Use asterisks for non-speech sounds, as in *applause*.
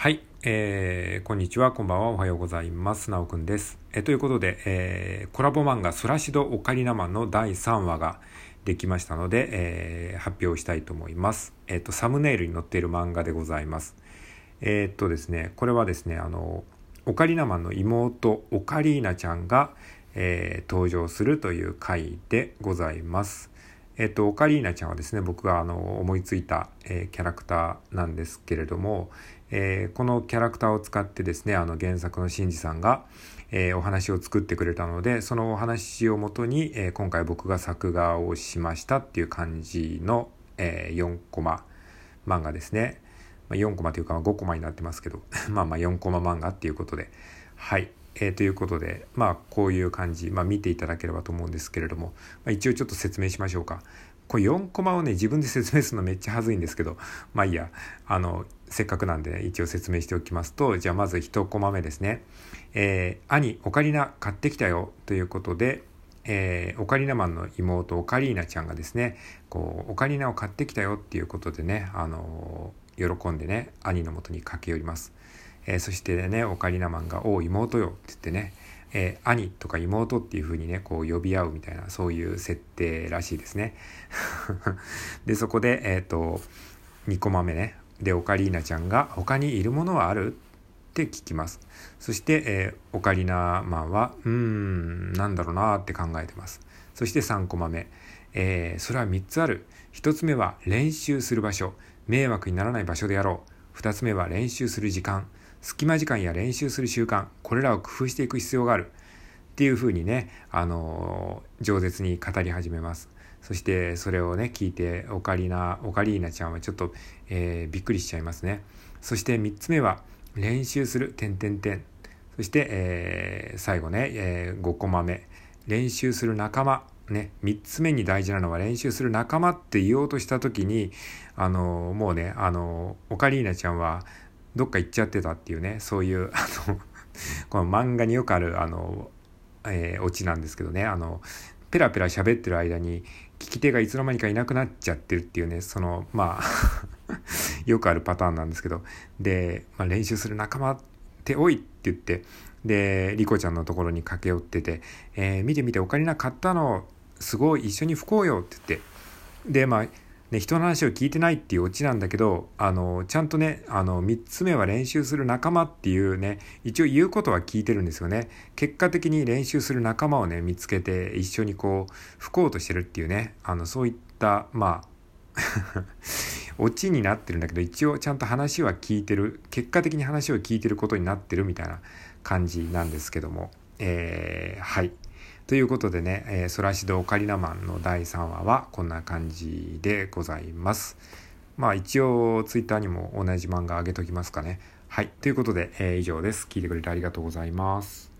はい、えー、こんにちは、こんばんは、おはようございます。なおくんです。えー、ということで、えー、コラボ漫画、ソラシドオカリナマンの第3話ができましたので、えー、発表したいと思います。えっ、ー、と、サムネイルに載っている漫画でございます。えー、っとですね、これはですね、あの、オカリナマンの妹、オカリーナちゃんが、えー、登場するという回でございます。えっと、オカリーナちゃんはですね、僕があの思いついた、えー、キャラクターなんですけれども、えー、このキャラクターを使ってですね、あの原作の新次さんが、えー、お話を作ってくれたので、そのお話をもとに、え今回僕が作画をしましたっていう感じの、え4コマ漫画ですね。ま、4コマというか5コマになってますけど、*laughs* まあまあ4コマ漫画っていうことで、はい。えー、ということで、まあ、こういう感じ、まあ、見ていただければと思うんですけれども、まあ、一応ちょっと説明しましょうか。これ4コマをね、自分で説明するのめっちゃ恥ずいんですけど、まあいいや、あの、せっかくなんで、ね、一応説明しておきますと、じゃあまず1コマ目ですね。えー、兄、オカリナ買ってきたよということで、えー、オカリナマンの妹、オカリーナちゃんがですね、こう、オカリナを買ってきたよっていうことでね、あのー、喜んでね、兄のもとに駆け寄ります。えー、そしてねオカリナマンが「おう妹よ」って言ってね、えー、兄とか妹っていう風にねこう呼び合うみたいなそういう設定らしいですね。*laughs* でそこでえっ、ー、と2コマ目ね。でオカリーナちゃんが「他にいるものはある?」って聞きます。そして、えー、オカリナマンは「うーんなんだろうな」って考えてます。そして3コマ目、えー、それは3つある。1つ目は練習する場所。迷惑にならない場所でやろう。2つ目は練習する時間。隙間時間や練習する習慣これらを工夫していく必要がある。っていうふうにねあの饒舌に語り始めます。そしてそれをね聞いてオカリナオカリーナちゃんはちょっと、えー、びっくりしちゃいますね。そして3つ目は練習する点点点。そして、えー、最後ね、えー、5コマ目。練習する仲間。ね、3つ目に大事なのは練習する仲間って言おうとした時にあのもうねあのオカリーナちゃんはどっか行っちゃってたっていうねそういうあの *laughs* この漫画によくあるあの、えー、オチなんですけどねあのペラペラ喋ってる間に聞き手がいつの間にかいなくなっちゃってるっていうねそのまあ *laughs* よくあるパターンなんですけどで、まあ、練習する仲間っておいって言ってでリコちゃんのところに駆け寄ってて「えー、見て見てオカリナ買ったのすごい一緒に吹こうよ」って言ってでまあね、人の話を聞いてないっていうオチなんだけど、あの、ちゃんとね、あの、3つ目は練習する仲間っていうね、一応言うことは聞いてるんですよね。結果的に練習する仲間をね、見つけて一緒にこう、吹こうとしてるっていうね、あの、そういった、まあ、*laughs* オチになってるんだけど、一応ちゃんと話は聞いてる、結果的に話を聞いてることになってるみたいな感じなんですけども、えー、はい。ということでね、えー、ソラシドオカリナマンの第3話はこんな感じでございます。まあ一応ツイッターにも同じ漫画あげときますかね。はい。ということで、えー、以上です。聞いてくれてありがとうございます。